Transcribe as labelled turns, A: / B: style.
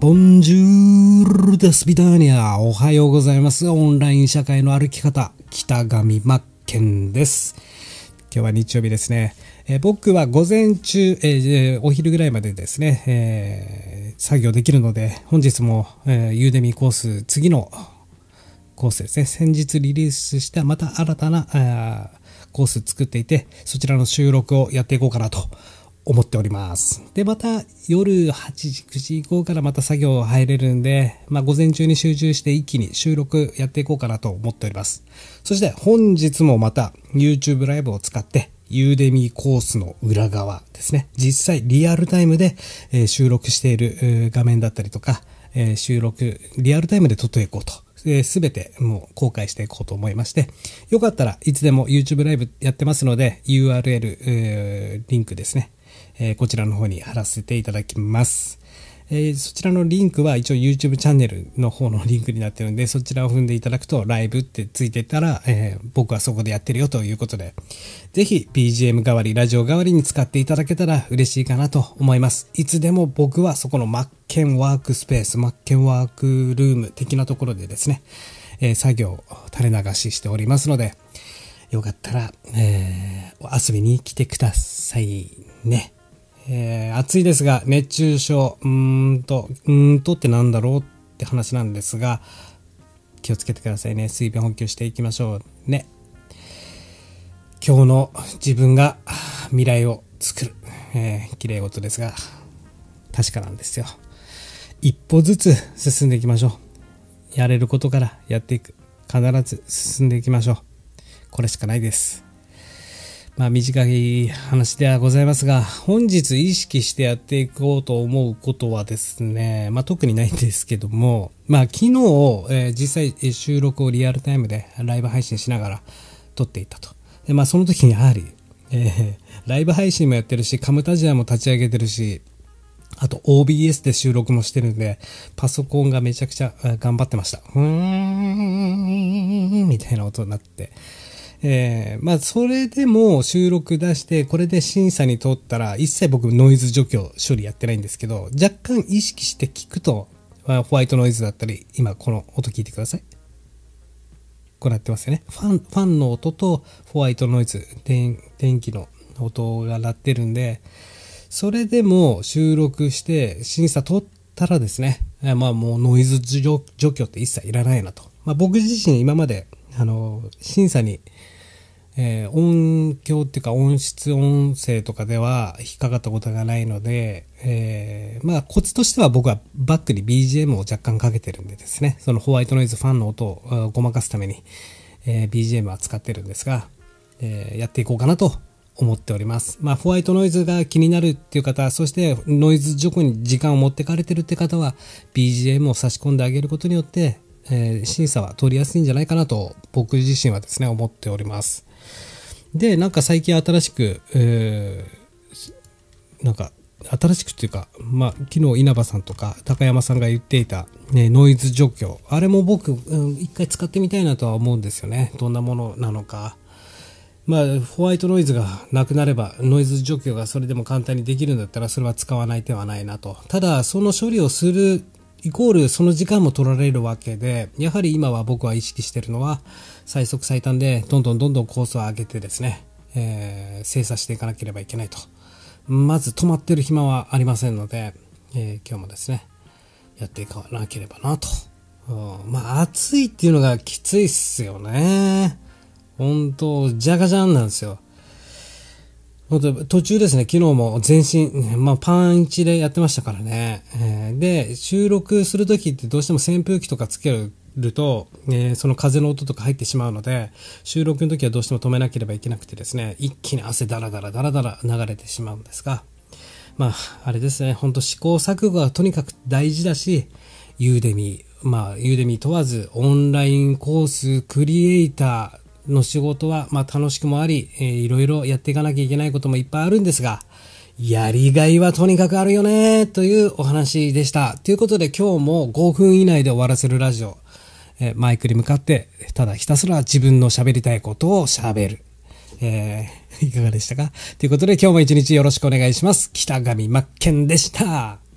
A: ボンジュールデスビターニア。おはようございます。オンライン社会の歩き方、北上真剣です。今日は日曜日ですね。え、僕は午前中、え、お昼ぐらいまでですね、えー、作業できるので、本日も、えー、ユーデミコース、次のコースですね。先日リリースしたまた新たなコース作っていて、そちらの収録をやっていこうかなと思っております。で、また夜8時、9時以降からまた作業入れるんで、まあ午前中に集中して一気に収録やっていこうかなと思っております。そして本日もまた YouTube ライブを使ってユーデミーコースの裏側ですね。実際リアルタイムで、収録している画面だったりとか、収録リアルタイムで撮っていこうと。すべてもう公開していこうと思いまして、よかったらいつでも YouTube ライブやってますので、URL、リンクですね。えー、こちらの方に貼らせていただきます。えー、そちらのリンクは一応 YouTube チャンネルの方のリンクになってるんで、そちらを踏んでいただくとライブってついてたら、えー、僕はそこでやってるよということで、ぜひ BGM 代わり、ラジオ代わりに使っていただけたら嬉しいかなと思います。いつでも僕はそこのマッケンワークスペース、マッケンワークルーム的なところでですね、えー、作業を垂れ流ししておりますので、よかったら、えー、遊びに来てくださいね。えー、暑いですが、熱中症、うーんと、うーんとってなんだろうって話なんですが、気をつけてくださいね。水分補給していきましょうね。今日の自分が未来を作る、えー、綺麗事ですが、確かなんですよ。一歩ずつ進んでいきましょう。やれることからやっていく。必ず進んでいきましょう。これしかないです。まあ短い話ではございますが、本日意識してやっていこうと思うことはですね、まあ特にないんですけども、まあ昨日、えー、実際収録をリアルタイムでライブ配信しながら撮っていたと。でまあその時にやはり、えー、ライブ配信もやってるし、カムタジアも立ち上げてるし、あと OBS で収録もしてるんで、パソコンがめちゃくちゃ頑張ってました。うーん、みたいな音になって。えー、まあ、それでも収録出して、これで審査に通ったら、一切僕ノイズ除去処理やってないんですけど、若干意識して聞くとま、ホワイトノイズだったり、今この音聞いてください。こうなってますよね。ファン、ファンの音とホワイトノイズ、電電気の音が鳴ってるんで、それでも収録して審査取ったらですね、まあもうノイズ除去って一切いらないなと。まあ僕自身今まで、あの、審査にえー、音響っていうか音質音声とかでは引っかかったことがないので、えー、まあコツとしては僕はバックに BGM を若干かけてるんでですね、そのホワイトノイズファンの音をごまかすために、えー、BGM は使ってるんですが、え、やっていこうかなと思っております。まあ、ホワイトノイズが気になるっていう方、そしてノイズ除去に時間を持ってかれてるって方は、BGM を差し込んであげることによって、えー、審査は取りやすいんじゃないかなと、僕自身はですね、思っております。で、なんか最近新しく、えー、なんか、新しくっていうか、まあ、昨日稲葉さんとか高山さんが言っていた、ね、ノイズ除去。あれも僕、うん、一回使ってみたいなとは思うんですよね。どんなものなのか。まあ、ホワイトノイズがなくなれば、ノイズ除去がそれでも簡単にできるんだったら、それは使わない手はないなと。ただ、その処理をするイコールその時間も取られるわけで、やはり今は僕は意識してるのは、最速最短でどんどんどんどんコースを上げてですね、えー、精査していかなければいけないと。まず止まってる暇はありませんので、えー、今日もですね、やっていかなければなと。まあ暑いっていうのがきついっすよね。本当じゃがじゃんなんですよ。途中ですね、昨日も全身、まあ、パン1でやってましたからね。えー、で、収録するときってどうしても扇風機とかつけると、えー、その風の音とか入ってしまうので、収録の時はどうしても止めなければいけなくてですね、一気に汗だらだらだらだら流れてしまうんですが、まあ、あれですね、ほんと試行錯誤はとにかく大事だし、ユーデミー、まあ、ユーデミー問わず、オンラインコース、クリエイター、の仕事は、まあ、楽しくもあり、えー、いろいろやっていかなきゃいけないこともいっぱいあるんですが、やりがいはとにかくあるよね、というお話でした。ということで今日も5分以内で終わらせるラジオ、えー、マイクに向かって、ただひたすら自分の喋りたいことを喋る。えー、いかがでしたか？ということで今日も一日よろしくお願いします。北上真剣でした。